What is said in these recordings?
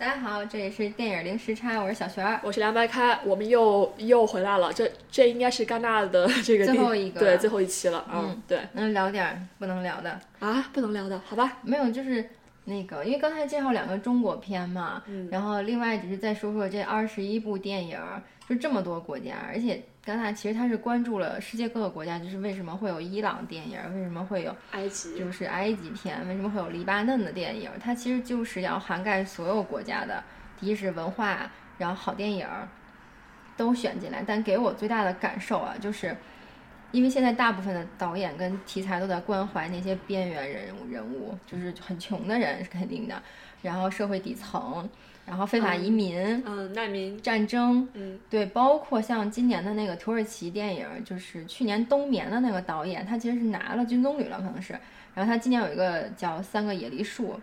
大家好，这里是电影零时差，我是小璇儿。我是凉白开，我们又又回来了。这这应该是戛纳的这个最后一个对最后一期了。嗯，对能聊点儿不能聊的，啊，不能聊的，好吧？没有，就是那个，因为刚才介绍两个中国片嘛，嗯然后另外只是再说说这二十一部电影儿，就这么多国家，而且其实他是关注了世界各个国家，就是为什么会有伊朗电影儿，为什么会有埃及，就是埃及片，为什么会有黎巴嫩的电影儿？它其实就是要涵盖所有国家的，第一是文化，然后好电影儿都选进来。但给我最大的感受啊，就是因为现在大部分的导演跟题材都在关怀那些边缘人物人物，就是很穷的人是肯定的，然后社会底层，然后非法移民、嗯，难民，战争，嗯对，包括像今年的那个土耳其电影，就是去年冬眠的那个导演，他其实是拿了金棕榈了，可能是。然后他今年有一个叫《三个野梨树》，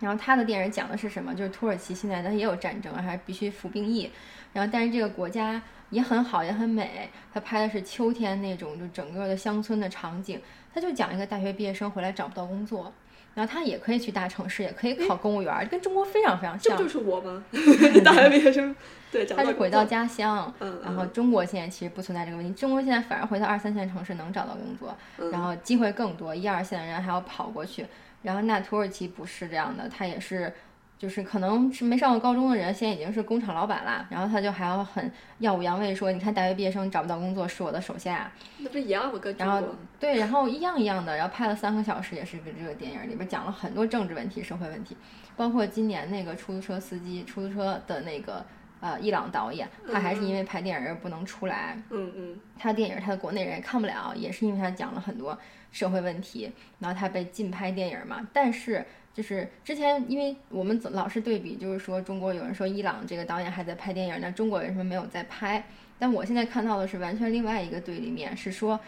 然后他的电影讲的是什么？就是土耳其现在它也有战争，还必须服兵役。然后但是这个国家也很好，也很美。他拍的是秋天那种，就整个的乡村的场景。他就讲一个大学毕业生回来找不到工作，然后他也可以去大城市，也可以考公务员，跟中国非常非常像这。就是我吗？大学毕业生，对，他是回到家乡，嗯然后中国现在其实不存在这个问题，中国现在反而回到二三线城市能找到工作，嗯然后机会更多，一二线的人还要跑过去。然后那土耳其不是这样的，他也是，就是可能是没上过高中的人，现在已经是工厂老板啦，然后他就还要很耀武扬威说，你看大学毕业生找不到工作是我的手下，那不是一样吗？跟中然后，对，然后一样一样的，然后拍了三个小时，也是跟这个电影里边讲了很多政治问题、社会问题，包括今年那个出租车司机、出租车的那个呃伊朗导演，他还是因为拍电影而不能出来，嗯嗯他的电影他的国内人也看不了，也是因为他讲了很多社会问题，然后他被禁拍电影嘛。但是就是之前，因为我们总老是对比，就是说中国有人说伊朗这个导演还在拍电影，那中国为什么没有在拍？但我现在看到的是完全另外一个对立面，是说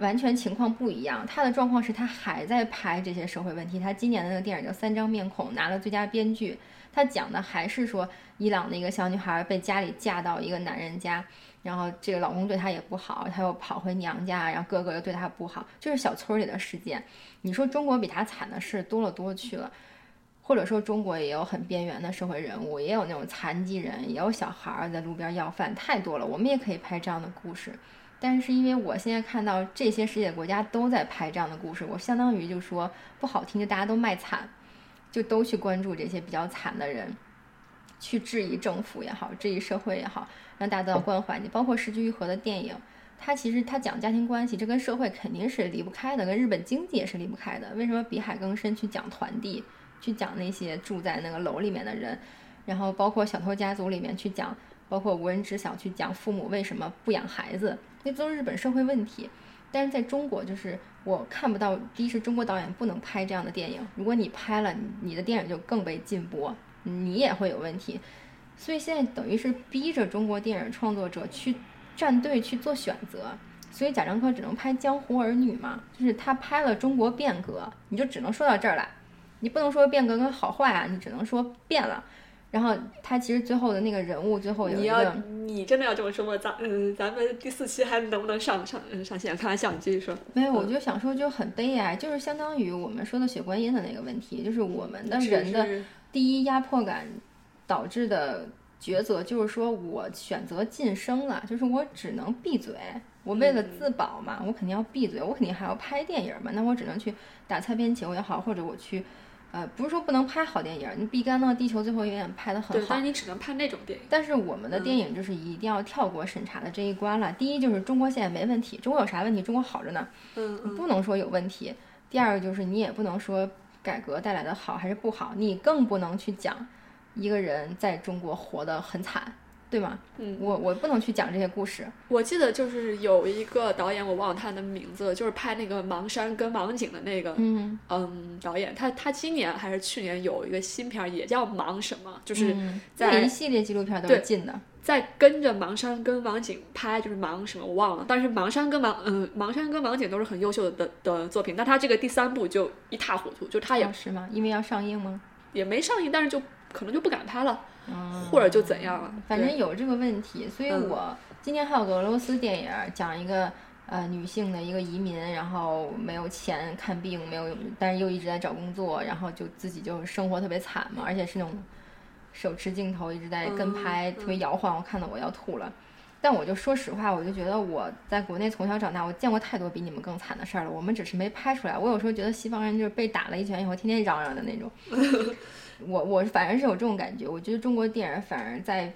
完全情况不一样。他的状况是他还在拍这些社会问题，他今年的那个电影叫《三张面孔》，拿了最佳编剧。他讲的还是说伊朗的一个小女孩被家里嫁到一个男人家，然后这个老公对她也不好，她又跑回娘家，然后哥哥又对她不好，就是小村里的事件。你说中国比她惨的事多了多去了，或者说中国也有很边缘的社会人物，也有那种残疾人，也有小孩在路边要饭，太多了。我们也可以拍这样的故事，但是因为我现在看到这些世界国家都在拍这样的故事，我相当于就说不好听，就大家都卖惨，就都去关注这些比较惨的人。去质疑政府也好，质疑社会也好，让大家都要关怀你。包括石居玉和的电影，他其实他讲家庭关系，这跟社会肯定是离不开的，跟日本经济也是离不开的。为什么比海更深去讲团地，去讲那些住在那个楼里面的人，然后包括小偷家族里面去讲，包括无人知晓去讲父母为什么不养孩子，那都是日本社会问题。但是在中国，就是我看不到，第一是中国导演不能拍这样的电影，如果你拍了，你的电影就更被禁播。你也会有问题，所以现在等于是逼着中国电影创作者去站队去做选择，所以贾樟柯只能拍《江湖儿女》嘛，就是他拍了中国变革，你就只能说到这儿来，你不能说变革跟好坏啊，你只能说变了。然后他其实最后的那个人物，最后有一你要，你真的要这么说吗？咱嗯，咱们第四期还能不能上上嗯上线？开玩笑，你继续说。没有，我就想说就很悲哀，就是相当于我们说的血观音的那个问题，就是我们的人的第一压迫感导致的抉择，就是说我选择晋升了，就是我只能闭嘴。我为了自保嘛，我肯定要闭嘴，我肯定还要拍电影嘛，那我只能去打擦边球也好，或者我去，呃，不是说不能拍好电影，你毕赣那个《地球最后一眼》拍得很对，好但，是你只能拍那种电影。但是我们的电影就是一定要跳过审查的这一关了。第一就是中国现在没问题，中国有啥问题？中国好着呢，嗯你不能说有问题。第二个就是你也不能说改革带来的好还是不好，你更不能去讲一个人在中国活得很惨，对吗？嗯，我我不能去讲这些故事。我记得就是有一个导演，我忘了他的名字了，就是拍那个盲山跟盲井的那个，嗯，嗯，导演，他他今年还是去年有一个新片儿，也叫盲什么，就是嗯在这一系列纪录片都是对禁的。在跟着盲山跟盲井拍，就是盲什么我忘了，但是盲山跟盲嗯盲山跟盲井都是很优秀的的的作品，那他这个第三部就一塌糊涂，就他也哦是吗？因为要上映吗？也没上映，但是就可能就不敢拍了，嗯，或者就怎样了，反正有这个问题，所以嗯我今天还有个俄罗斯电影，讲一个呃女性的一个移民，然后没有钱看病，没有，但是又一直在找工作，然后就自己就生活特别惨嘛，而且是那种手持镜头一直在跟拍，特别摇晃，我看到我要吐了。但我就说实话，我就觉得我在国内从小长大，我见过太多比你们更惨的事儿了。我们只是没拍出来。我有时候觉得西方人就是被打了一拳以后，天天嚷嚷的那种。我我反正是有这种感觉。我觉得中国电影反而在，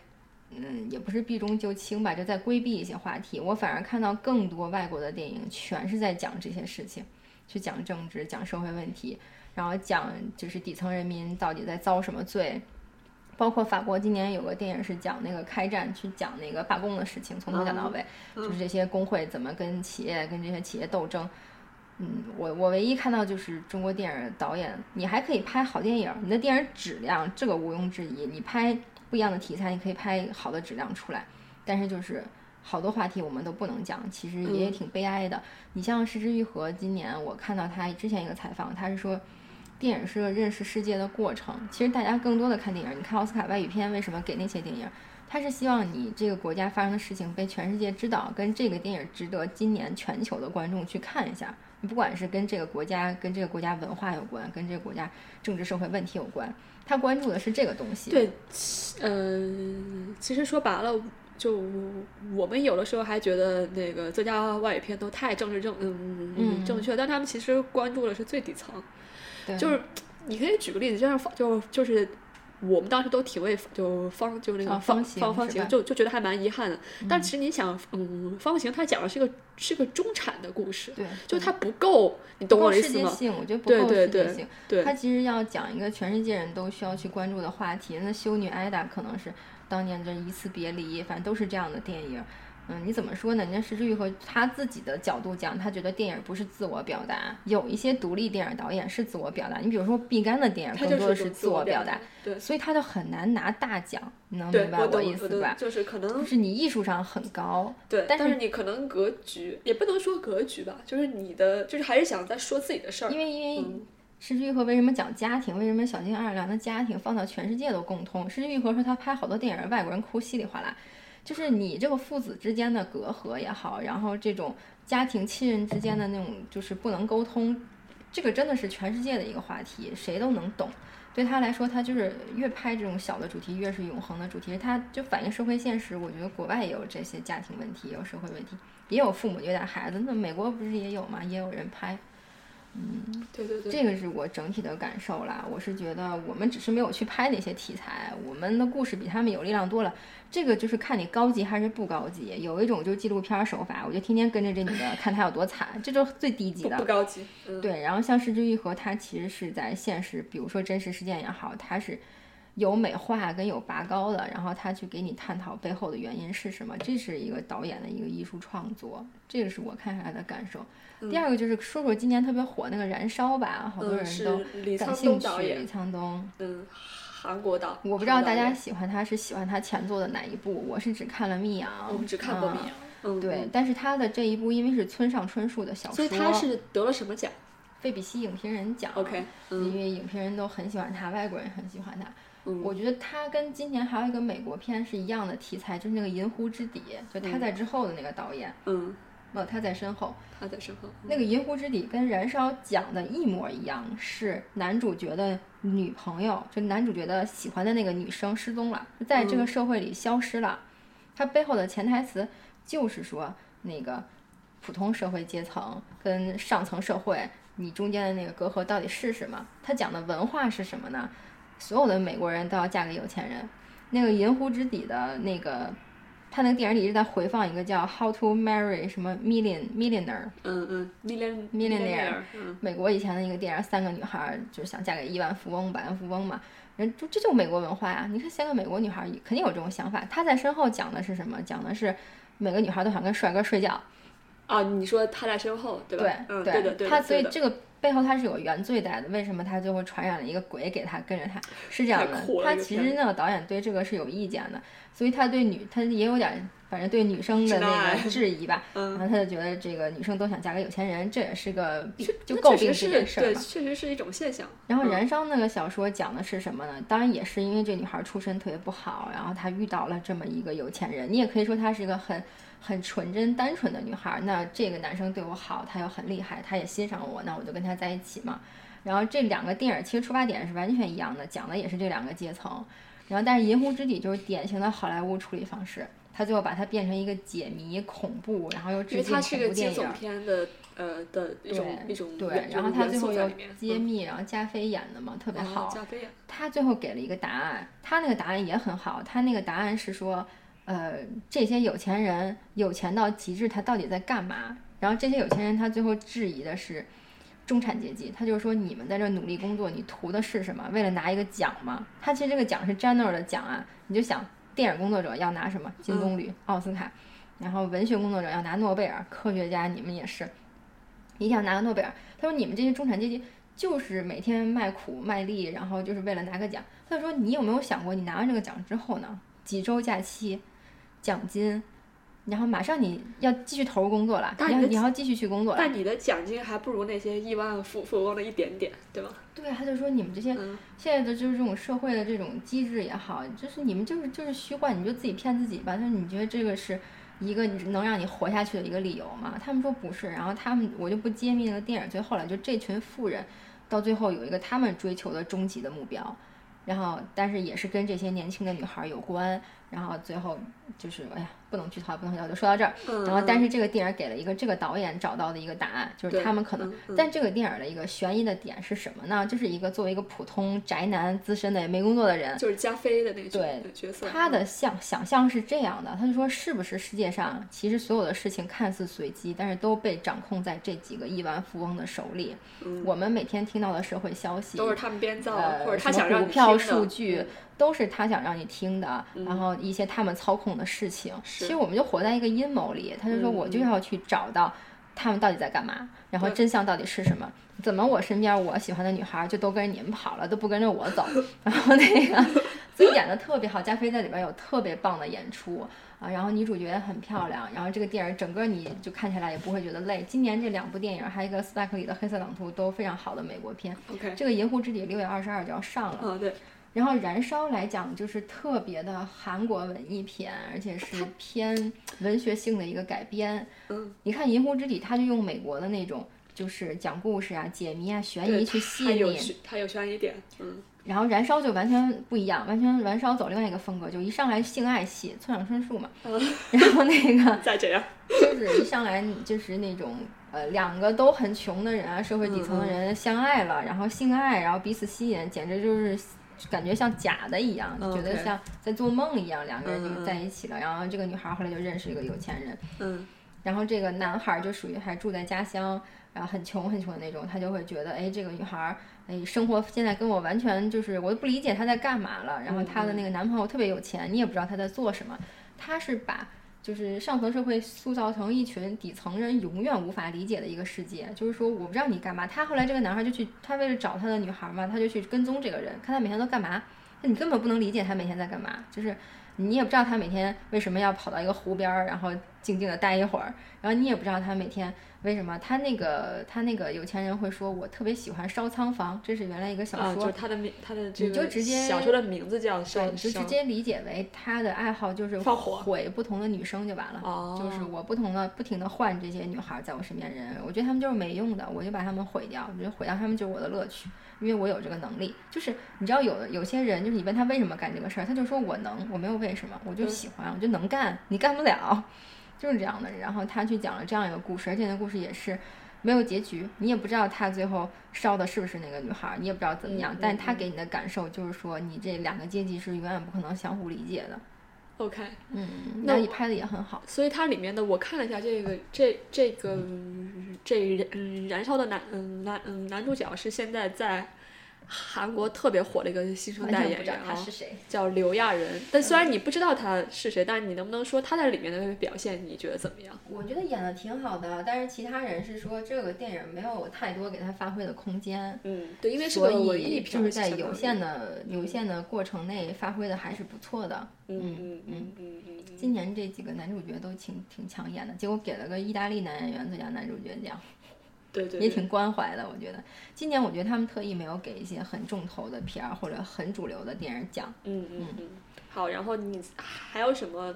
嗯，也不是避重就轻吧，就在规避一些话题。我反而看到更多外国的电影全是在讲这些事情，去讲政治、讲社会问题，然后讲就是底层人民到底在遭什么罪。包括法国今年有个电影是讲那个开战，去讲那个罢工的事情，从头讲到尾，就是这些工会怎么跟企业跟这些企业斗争。嗯，我我唯一看到就是中国电影导演，你还可以拍好电影，你的电影质量这个毋庸置疑，你拍不一样的题材，你可以拍好的质量出来。但是就是好多话题我们都不能讲，其实也挺悲哀的。你像石之愈合，今年我看到他之前一个采访，他是说。电影是个认识世界的过程。其实大家更多的看电影，你看奥斯卡外语片为什么给那些电影？他是希望你这个国家发生的事情被全世界知道，跟这个电影值得今年全球的观众去看一下。你不管是跟这个国家、跟这个国家文化有关，跟这个国家政治社会问题有关，他关注的是这个东西。对，呃，其实说白了，就我们有的时候还觉得那个作家外语片都太政治正嗯嗯正确，但他们其实关注的是最底层。就是你可以举个例子，就像就就是我们当时都挺为就方就那个方方方形，就就觉得还蛮遗憾的。但其实你想，嗯，方形它讲的是个是个中产的故事，对，就它不够，你懂我意思吗？我觉得不够世界性。对，它其实要讲一个全世界人都需要去关注的话题。那修女艾达可能是当年这一次别离，反正都是这样的电影。嗯，你怎么说呢？人家石之玉和他自己的角度讲，他觉得电影不是自我表达，有一些独立电影导演是自我表达。你比如说毕赣的电影更多的是自我表达，对，所以他就很难拿大奖，你能明白我意思吧？就是可能就是你艺术上很高，对，但是你可能格局也不能说格局吧，就是你的就是还是想在说自己的事儿。因为因为石之玉和为什么讲家庭？为什么小津安二郎的家庭放到全世界都共通？石之玉和说他拍好多电影，外国人哭稀里哗啦。就是你这个父子之间的隔阂也好，然后这种家庭亲人之间的那种就是不能沟通，这个真的是全世界的一个话题，谁都能懂。对他来说，他就是越拍这种小的主题，越是永恒的主题。他就反映社会现实。我觉得国外也有这些家庭问题，也有社会问题，也有父母虐待孩子。那美国不是也有吗？也有人拍。嗯，对对对，这个是我整体的感受啦。我是觉得我们只是没有去拍那些题材，我们的故事比他们有力量多了。这个就是看你高级还是不高级。有一种就是纪录片手法，我就天天跟着这女的看她有多惨，这就最低级的。不高级。对，然后像《失之愈合》，它其实是在现实，比如说真实事件也好，它是有美化跟有拔高的，然后他去给你探讨背后的原因是什么，这是一个导演的一个艺术创作，这个是我看下来的感受。第二个就是说说今年特别火那个《燃烧》吧，好多人都感兴趣。李沧东，嗯，韩国导。我不知道大家喜欢他是喜欢他前作的哪一部，我是只看了《密阳》。我们只看过《密阳》。嗯，对。但是他的这一部因为是村上春树的小说，所以他是得了什么奖？费比西影评人奖。OK。因为影评人都很喜欢他，外国人很喜欢他。嗯。我觉得它跟今年还有一个美国片是一样的题材，就是那个《银湖之底》，就他在之后的那个导演。嗯。哦，他在身后，他在身后。那个《银湖之底》跟《燃烧》讲的一模一样，是男主角的女朋友，就男主角的喜欢的那个女生失踪了，在这个社会里消失了。他背后的潜台词就是说，那个普通社会阶层跟上层社会，你中间的那个隔阂到底是什么？他讲的文化是什么呢？所有的美国人都要嫁给有钱人。那个《银湖之底》的那个。他那个电影里一直在回放一个叫《How to Marry》什么 Million Millionaire，嗯嗯，Million Millionaire，美国以前的一个电影，三个女孩就是想嫁给亿万富翁、百万富翁嘛，人就这就美国文化呀。你看三个美国女孩肯定有这种想法。他在身后讲的是什么？讲的是每个女孩都想跟帅哥睡觉。啊，你说他在身后，对吧？对，嗯，对的，对他所以这个背后他是有原罪在的。为什么他最后传染了一个鬼给他跟着他？是这样的，他其实那个导演对这个是有意见的。所以他对女，他也有点，反正对女生的那个 质疑吧。然后他就觉得这个女生都想嫁给有钱人，这也是个就诟病这件事儿对，确实是一种现象。然后《燃烧》那个小说讲的是什么呢？当然也是因为这女孩出身特别不好，然后她遇到了这么一个有钱人。你也可以说她是一个很很纯真单纯的女孩。那这个男生对我好，他又很厉害，他也欣赏我，那我就跟他在一起嘛。然后这两个电影其实出发点是完全一样的，讲的也是这两个阶层。然后但是《银湖之底》就是典型的好莱坞处理方式，他最后把它变成一个解谜恐怖，然后又致敬恐怖电影。片的呃的一种一种对，然后他最后又揭秘，然后加菲演的嘛，特别好。加菲演。他最后给了一个答案，他那个答案也很好，他那个答案是说，呃，这些有钱人有钱到极致，他到底在干嘛？然后这些有钱人他最后质疑的是。中产阶级，他就是说，你们在这努力工作，你图的是什么？为了拿一个奖吗？他其实这个奖是 general 的奖啊，你就想，电影工作者要拿什么？金棕榈、奥斯卡，然后文学工作者要拿诺贝尔，科学家你们也是，一定要拿个诺贝尔。他说，你们这些中产阶级就是每天卖苦卖力，然后就是为了拿个奖。他说，你有没有想过，你拿完这个奖之后呢？几周假期，奖金。然后马上你要继续投入工作了，你要你要继续去工作了。但你的奖金还不如那些亿万富富翁的一点点，对吧？对，他就说你们这些现在的就是这种社会的这种机制也好，就是你们就是就是虚幻，你就自己骗自己吧。就是你觉得这个是一个能让你活下去的一个理由吗？他们说不是。然后他们我就不揭秘那个电影，最后来就这群富人到最后有一个他们追求的终极的目标，然后但是也是跟这些年轻的女孩有关。然后最后就是哎呀。不能剧透，不能剧透，就说到这儿。然后，但是这个电影给了一个这个导演找到的一个答案，就是他们可能。但这个电影的一个悬疑的点是什么呢？就是一个作为一个普通宅男、资深的也没工作的人，就是加菲的那个对角色。他的想想象是这样的，他就说，是不是世界上其实所有的事情看似随机，但是都被掌控在这几个亿万富翁的手里？我们每天听到的社会消息都是他们编造，或者他想让股票数据。都是他想让你听的，然后一些他们操控的事情。其实我们就活在一个阴谋里。他就说，我就要去找到他们到底在干嘛，然后真相到底是什么？怎么我身边我喜欢的女孩就都跟着你们跑了，都不跟着我走？然后那个，所以演的特别好。加菲在里边有特别棒的演出啊，然后女主角很漂亮，然后这个电影整个你就看起来也不会觉得累。今年这两部电影，还有一个斯派克里的《黑色朗图》都非常好的美国片。OK，这个《银湖之底》六月二十二就要上了。嗯，对。然后燃烧来讲就是特别的韩国文艺片，而且是偏文学性的一个改编。嗯，你看《银湖之底》，他就用美国的那种，就是讲故事啊、解谜啊、悬疑去吸引你。它有悬疑点。嗯。然后燃烧就完全不一样，完全燃烧走另外一个风格，就一上来性爱戏，村上春树嘛。嗯。然后那个。再这样。就是一上来就是那种呃两个都很穷的人啊，社会底层的人相爱了，然后性爱，然后彼此吸引，简直就是。感觉像假的一样，觉得像在做梦一样，两个人就在一起了。然后这个女孩后来就认识一个有钱人，嗯，然后这个男孩就属于还住在家乡，然后很穷很穷的那种，他就会觉得，哎，这个女孩，哎，生活现在跟我完全就是，我都不理解她在干嘛了。然后她的那个男朋友特别有钱，你也不知道他在做什么，他是把。就是上层社会塑造成一群底层人永远无法理解的一个世界。就是说，我不知道你干嘛。他后来这个男孩就去，他为了找他的女孩嘛，他就去跟踪这个人，看他每天都干嘛。那你根本不能理解他每天在干嘛，就是你也不知道他每天为什么要跑到一个湖边儿，然后静静的待一会儿，然后你也不知道他每天。为什么他那个他那个有钱人会说，我特别喜欢烧仓房？这是原来一个小说，就是他的名，他的这个小说的名字叫烧，就直接理解为他的爱好就是毁不同的女生就完了。哦，就是我不同的不停的换这些女孩在我身边人，我觉得他们就是没用的，我就把他们毁掉。我觉得毁掉他们就是我的乐趣，因为我有这个能力。就是你知道有有些人，就是你问他为什么干这个事儿，他就说我能，我没有为什么，我就喜欢，我就能干，你干不了，就是这样的。然后他去讲了这样一个故事，而且那故事也是。没有结局，你也不知道他最后烧的是不是那个女孩，你也不知道怎么样。但他给你的感受就是说，你这两个阶级是永远不可能相互理解的。OK，嗯，那你拍的也很好。所以它里面的我看了一下，这个这这个这燃燃烧的男嗯男嗯男主角是现在在。韩国特别火的一个新生代演员啊，叫刘亚仁。但虽然你不知道他是谁，但是你能不能说他在里面的表现你觉得怎么样？我觉得演的挺好的，但是其他人是说这个电影没有太多给他发挥的空间。嗯，对，因为是个文艺片，就是在有限的有限的过程内发挥的还是不错的。嗯嗯嗯嗯嗯。今年这几个男主角都挺挺抢眼的，结果给了个意大利男演员最佳男主角奖。对对，也挺关怀的，我觉得。今年我觉得他们特意没有给一些很重头的片儿或者很主流的电影奖。嗯嗯嗯。好，然后你还有什么，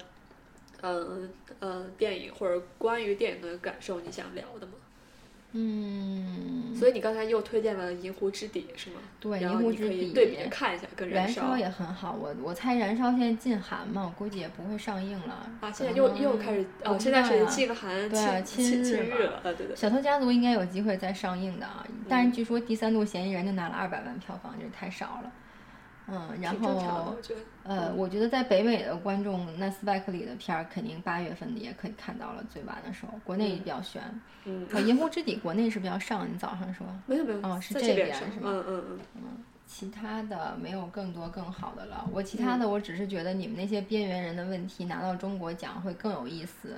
嗯嗯，电影或者关于电影的感受你想聊的吗？嗯，所以你刚才又推荐了《银湖之底》是吗？对，《银湖之底》对比着看一下，跟燃烧也很好，我我猜燃烧现在禁韩嘛，我估计也不会上映了。啊，现在又又开始哦，我现在是禁韩对啊亲亲亲日嘛日了，啊，对对。小偷家族应该有机会再上映的啊，但嗯是据说第三度嫌疑人就拿了二百万票房，就是太少了。嗯，然后我。呃，我觉得在北美的观众，那斯派克里的片儿肯定八月份也可以看到了，最晚的时候，国内比较悬。嗯，呃，银幕之底国内是不是要上？你早上说。没有没有，哦是这边是吗嗯嗯嗯，其他的没有更多更好的了。我其嗯他的我只是觉得你们那些边缘人的问题拿到中国讲会更有意思，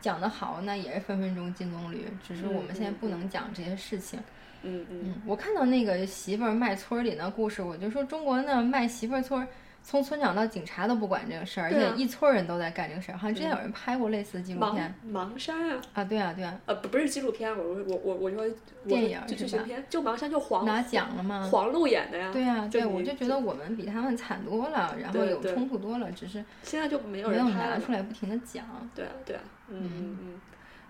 讲得好那也是分分钟金棕榈。只是我们现在不能讲这些事情。嗯嗯，嗯，我看到那个媳妇儿卖村儿里那故事，我就说中国那卖媳妇儿村儿，从村长到警察都不管这个事儿，而且一村人都在干这个事儿。好像之前有人拍过类似的纪录片盲山啊，啊，对啊对啊，呃不不是纪录片，我我我我说我电影是吧剧情片，就盲山就黄拿奖了吗？黄璐演的呀，对啊，对，我就觉得我们比他们惨多了，然后有冲突多了，只是现在就没有没有拿出来不停的讲。对啊，对啊，嗯嗯嗯。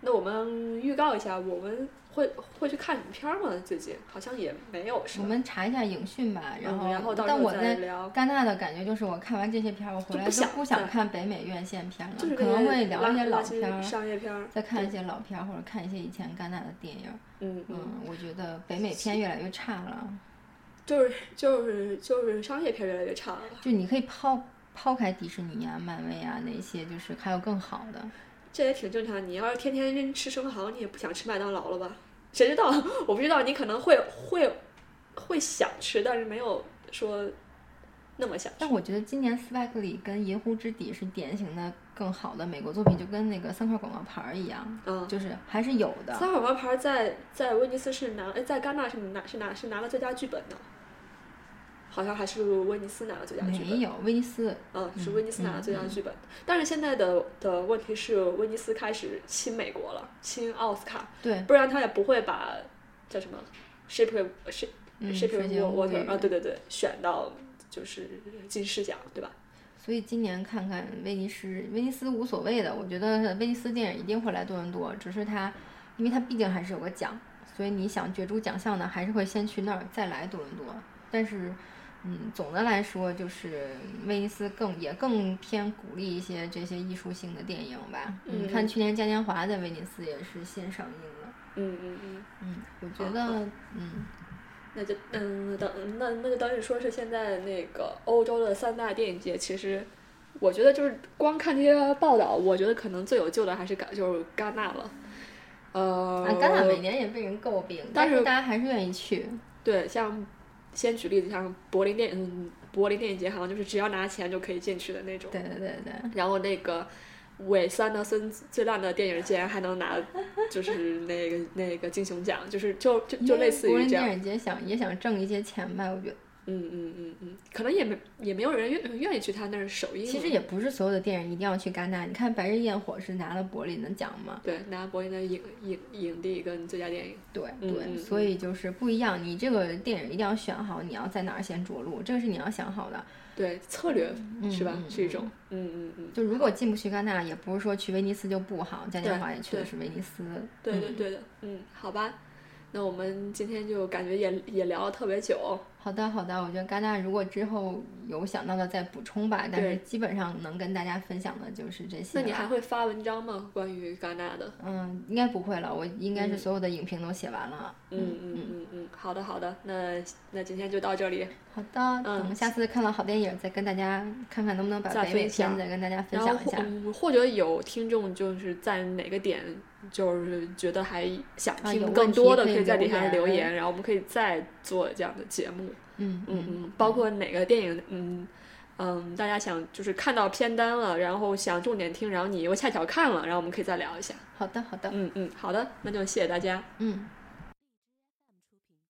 那我们预告一下，我们会会去看什么片儿吗？最近好像也没有，什么？我们查一下影讯吧，然后，嗯然后但我在。戛纳的感觉就是，我看完这些片儿，我回来都就不想看北美院线片了，就是可能会聊一些老片儿，商业片儿，再看一些老片儿，或者看一些以前戛纳的电影。嗯嗯，嗯，我觉得北美片越来越差了，就是就是就是商业片越来越差了。就你可以抛抛开迪士尼啊、漫威啊那些，就是还有更好的。这也挺正常。你要是天天吃生蚝，你也不想吃麦当劳了吧？谁知道？我不知道，你可能会会会想吃，但是没有说那么想吃。但我觉得今年斯派克里跟《银湖之底》是典型的更好的美国作品，就跟那个三块广告牌儿一样，嗯，就是还是有的。三块广告牌在在威尼斯是拿，哎，在戛纳是拿是拿是拿了最佳剧本的，好像还是威尼斯拿了最佳剧本。没有，威尼斯嗯，是威尼斯拿了最佳嗯嗯剧本，但是现在的的问题是，威尼斯开始亲美国了，亲奥斯卡，对，不然他也不会把叫什么 Shape Shape 嗯，Shape 水晶 Water 啊，对对对，选到就是金狮奖，对吧？所以今年看看威尼斯，威尼斯无所谓的，我觉得威尼斯电影一定会来多伦多，只是它，因为它毕竟还是有个奖，所以你想角逐奖项呢，还是会先去那儿再来多伦多。但是，嗯，总的来说就是威尼斯更也更偏鼓励一些这些艺术性的电影吧。嗯你看去年嘉年华在威尼斯也是先上映了，嗯嗯嗯，嗯，我觉得，嗯，那就嗯等那那就等于说是现在那个欧洲的三大电影节，其实我觉得就是光看这些报道，我觉得可能最有救的还是戛就是戛纳了。呃，啊，戛纳每年也被人诟病，但是大家还是愿意去。对，像先举例子，像柏林电嗯柏林电影节，好像就是只要拿钱就可以进去的那种。对对对对。然后那个韦斯安德森最烂的电影竟然还能拿，就是那个那个金熊奖，就是就就就类似柏林于这样。电影节想也想挣一些钱吧，我觉得。嗯嗯嗯嗯，可能也没也没有人愿愿意去他那儿首映。其实也不是所有的电影一定要去戛纳，你看《白日焰火》是拿了柏林的奖嘛？对拿柏林的影影影帝跟最佳电影。对嗯对，嗯所以就是不一样。你这个电影一定要选好，你要在哪儿先着陆，这个是你要想好的。对策略嗯是吧？嗯是一种。嗯嗯嗯。就如果进不去戛纳，也不是说去威尼斯就不好，嘉年华也去的是威尼斯。对对嗯对的。嗯，好吧。那我们今天就感觉也也聊了特别久。好的好的，我觉得戛纳如果之后有想到的再补充吧，但是基本上能跟大家分享的就是这些。那你还会发文章吗？关于戛纳的？嗯，应该不会了，我应该是嗯所有的影评都写完了。嗯嗯嗯嗯，好的好的，那那今天就到这里。好的，等我们下次看到好电影，再跟大家看看能不能把再北美片再跟大家分享一下。嗯或者有听众就是在哪个点就是觉得还想听更多的，可以在底下留言言，然后我们可以再做这样的节目。嗯嗯嗯，包括哪个电影，嗯嗯，大家想就是看到片单了，然后想重点听，然后你又恰巧看了，然后我们可以再聊一下。好的好的，嗯嗯，好的，那就谢谢大家。嗯。